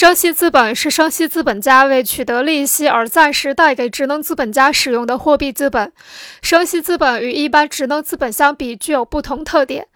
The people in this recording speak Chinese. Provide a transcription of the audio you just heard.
生息资本是生息资本家为取得利息而暂时贷给职能资本家使用的货币资本。生息资本与一般职能资本相比，具有不同特点。